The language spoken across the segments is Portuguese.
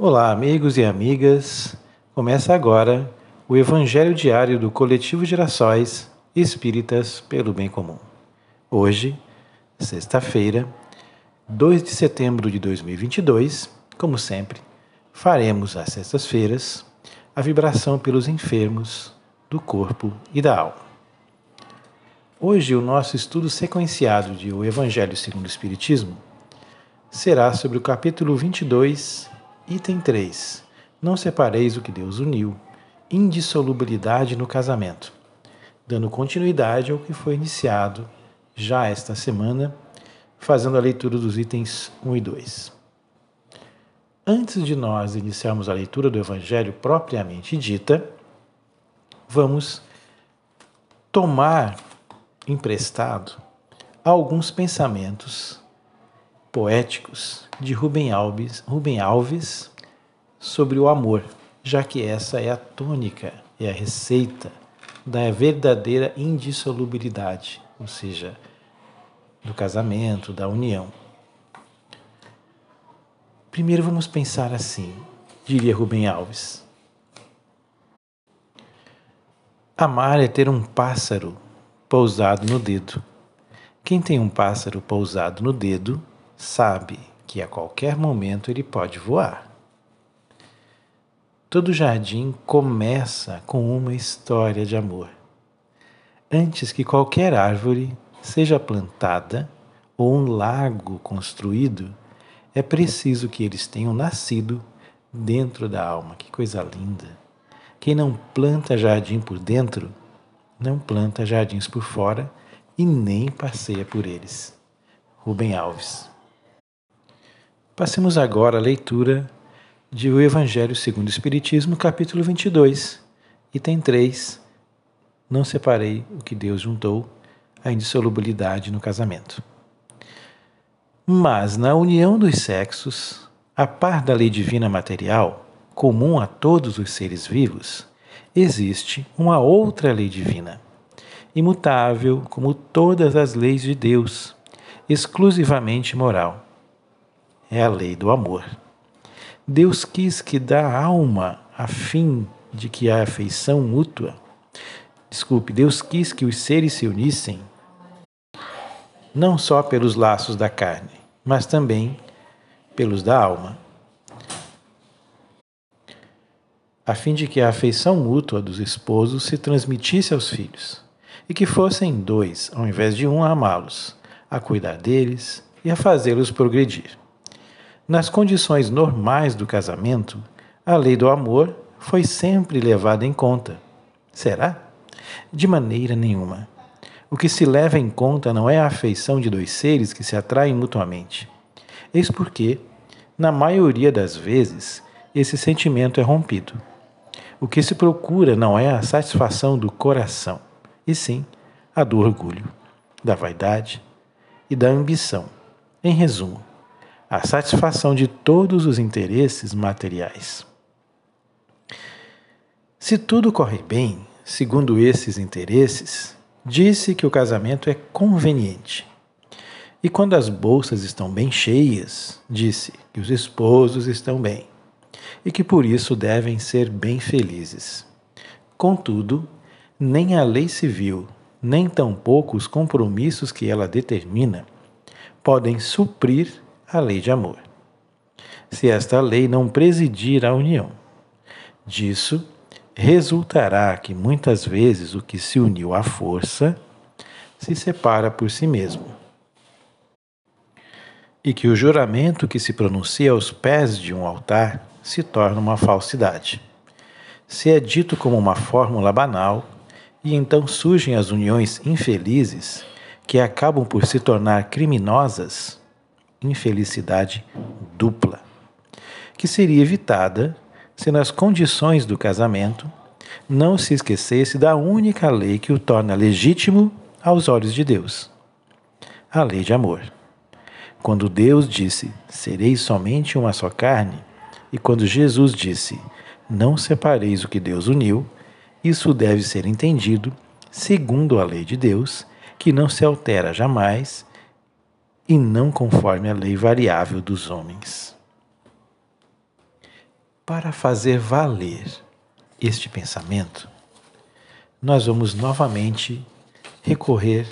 Olá, amigos e amigas. Começa agora o Evangelho Diário do Coletivo Gerações Espíritas pelo Bem Comum. Hoje, sexta-feira, 2 de setembro de 2022, como sempre, faremos às sextas-feiras a vibração pelos enfermos do corpo e da alma. Hoje, o nosso estudo sequenciado de O Evangelho segundo o Espiritismo será sobre o capítulo 22, item 3. Não separeis o que Deus uniu. Indissolubilidade no casamento. Dando continuidade ao que foi iniciado já esta semana, fazendo a leitura dos itens 1 e 2. Antes de nós iniciarmos a leitura do Evangelho propriamente dita, vamos tomar emprestado alguns pensamentos poéticos de Rubem Alves, Rubem Alves sobre o amor, já que essa é a tônica, é a receita da verdadeira indissolubilidade, ou seja, do casamento, da união. Primeiro vamos pensar assim, diria Rubem Alves. Amar é ter um pássaro pousado no dedo. Quem tem um pássaro pousado no dedo sabe que a qualquer momento ele pode voar. Todo jardim começa com uma história de amor. Antes que qualquer árvore seja plantada ou um lago construído, é preciso que eles tenham nascido dentro da alma. Que coisa linda! Quem não planta jardim por dentro, não planta jardins por fora e nem passeia por eles. Rubem Alves. Passemos agora à leitura de O Evangelho segundo o Espiritismo, capítulo 22, item 3. Não separei o que Deus juntou, a indissolubilidade no casamento. Mas na união dos sexos, a par da lei divina material, comum a todos os seres vivos, existe uma outra lei divina, imutável como todas as leis de Deus, exclusivamente moral é a lei do amor. Deus quis que da alma, a fim de que a afeição mútua, desculpe, Deus quis que os seres se unissem, não só pelos laços da carne, mas também pelos da alma, a fim de que a afeição mútua dos esposos se transmitisse aos filhos, e que fossem dois, ao invés de um, a amá-los, a cuidar deles e a fazê-los progredir. Nas condições normais do casamento, a lei do amor foi sempre levada em conta. Será? De maneira nenhuma. O que se leva em conta não é a afeição de dois seres que se atraem mutuamente. Eis porque, na maioria das vezes, esse sentimento é rompido. O que se procura não é a satisfação do coração, e sim a do orgulho, da vaidade e da ambição. Em resumo, a satisfação de todos os interesses materiais. Se tudo corre bem, segundo esses interesses, disse que o casamento é conveniente. E quando as bolsas estão bem cheias, disse que os esposos estão bem e que por isso devem ser bem felizes. Contudo, nem a lei civil, nem tampouco os compromissos que ela determina podem suprir a lei de amor. Se esta lei não presidir a união, disso resultará que muitas vezes o que se uniu à força se separa por si mesmo. E que o juramento que se pronuncia aos pés de um altar se torna uma falsidade. Se é dito como uma fórmula banal, e então surgem as uniões infelizes que acabam por se tornar criminosas, infelicidade dupla, que seria evitada se nas condições do casamento não se esquecesse da única lei que o torna legítimo aos olhos de Deus a lei de amor. Quando Deus disse: Sereis somente uma só carne, e quando Jesus disse: Não separeis o que Deus uniu, isso deve ser entendido segundo a lei de Deus, que não se altera jamais e não conforme a lei variável dos homens. para fazer valer este pensamento, nós vamos novamente recorrer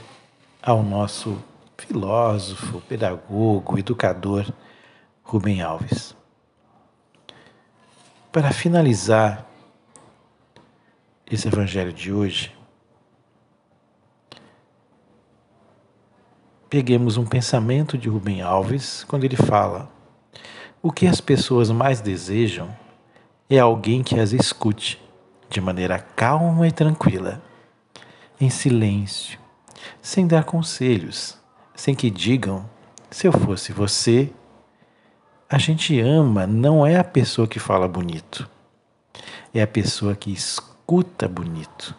ao nosso filósofo, pedagogo, educador Rubem Alves. Para finalizar esse evangelho de hoje, peguemos um pensamento de Rubem Alves quando ele fala: o que as pessoas mais desejam é alguém que as escute de maneira calma e tranquila, em silêncio, sem dar conselhos, sem que digam: se eu fosse você. A gente ama não é a pessoa que fala bonito, é a pessoa que escuta bonito.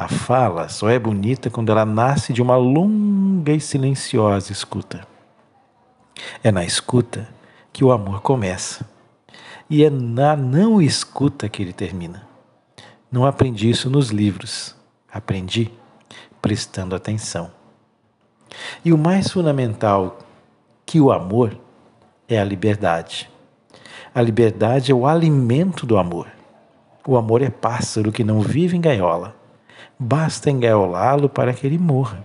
A fala só é bonita quando ela nasce de uma longa e silenciosa escuta. É na escuta que o amor começa. E é na não escuta que ele termina. Não aprendi isso nos livros. Aprendi prestando atenção. E o mais fundamental que o amor é a liberdade. A liberdade é o alimento do amor. O amor é pássaro que não vive em gaiola basta engaiolá-lo para que ele morra.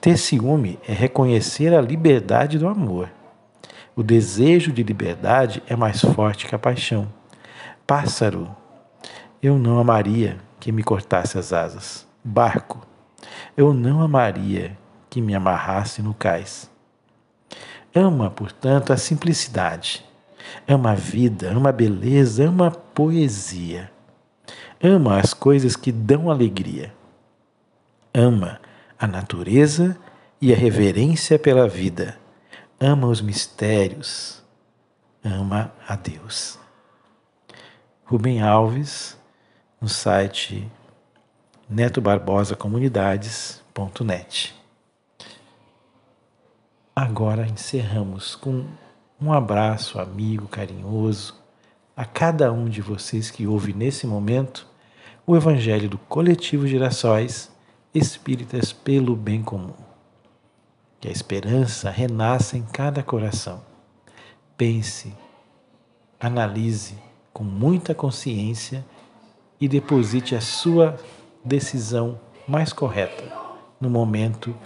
Ter ciúme é reconhecer a liberdade do amor. O desejo de liberdade é mais forte que a paixão. Pássaro, eu não amaria que me cortasse as asas. Barco, eu não amaria que me amarrasse no cais. Ama, portanto, a simplicidade. Ama a vida, ama a beleza, ama a poesia. Ama as coisas que dão alegria. Ama a natureza e a reverência pela vida. Ama os mistérios. Ama a Deus. Rubem Alves, no site netobarbosacomunidades.net. Agora encerramos com um abraço amigo carinhoso a cada um de vocês que ouve nesse momento o Evangelho do Coletivo Girassóis Espíritas pelo Bem Comum. Que a esperança renasça em cada coração. Pense, analise com muita consciência e deposite a sua decisão mais correta no momento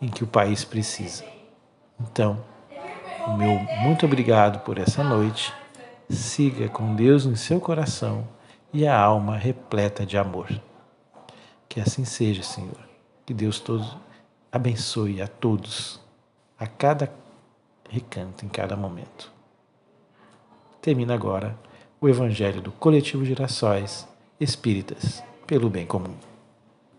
em que o país precisa. Então, o meu muito obrigado por essa noite siga com Deus em seu coração e a alma repleta de amor. Que assim seja, Senhor. Que Deus todo abençoe a todos, a cada recanto, em cada momento. Termina agora o Evangelho do Coletivo Girassóis Espíritas pelo Bem Comum.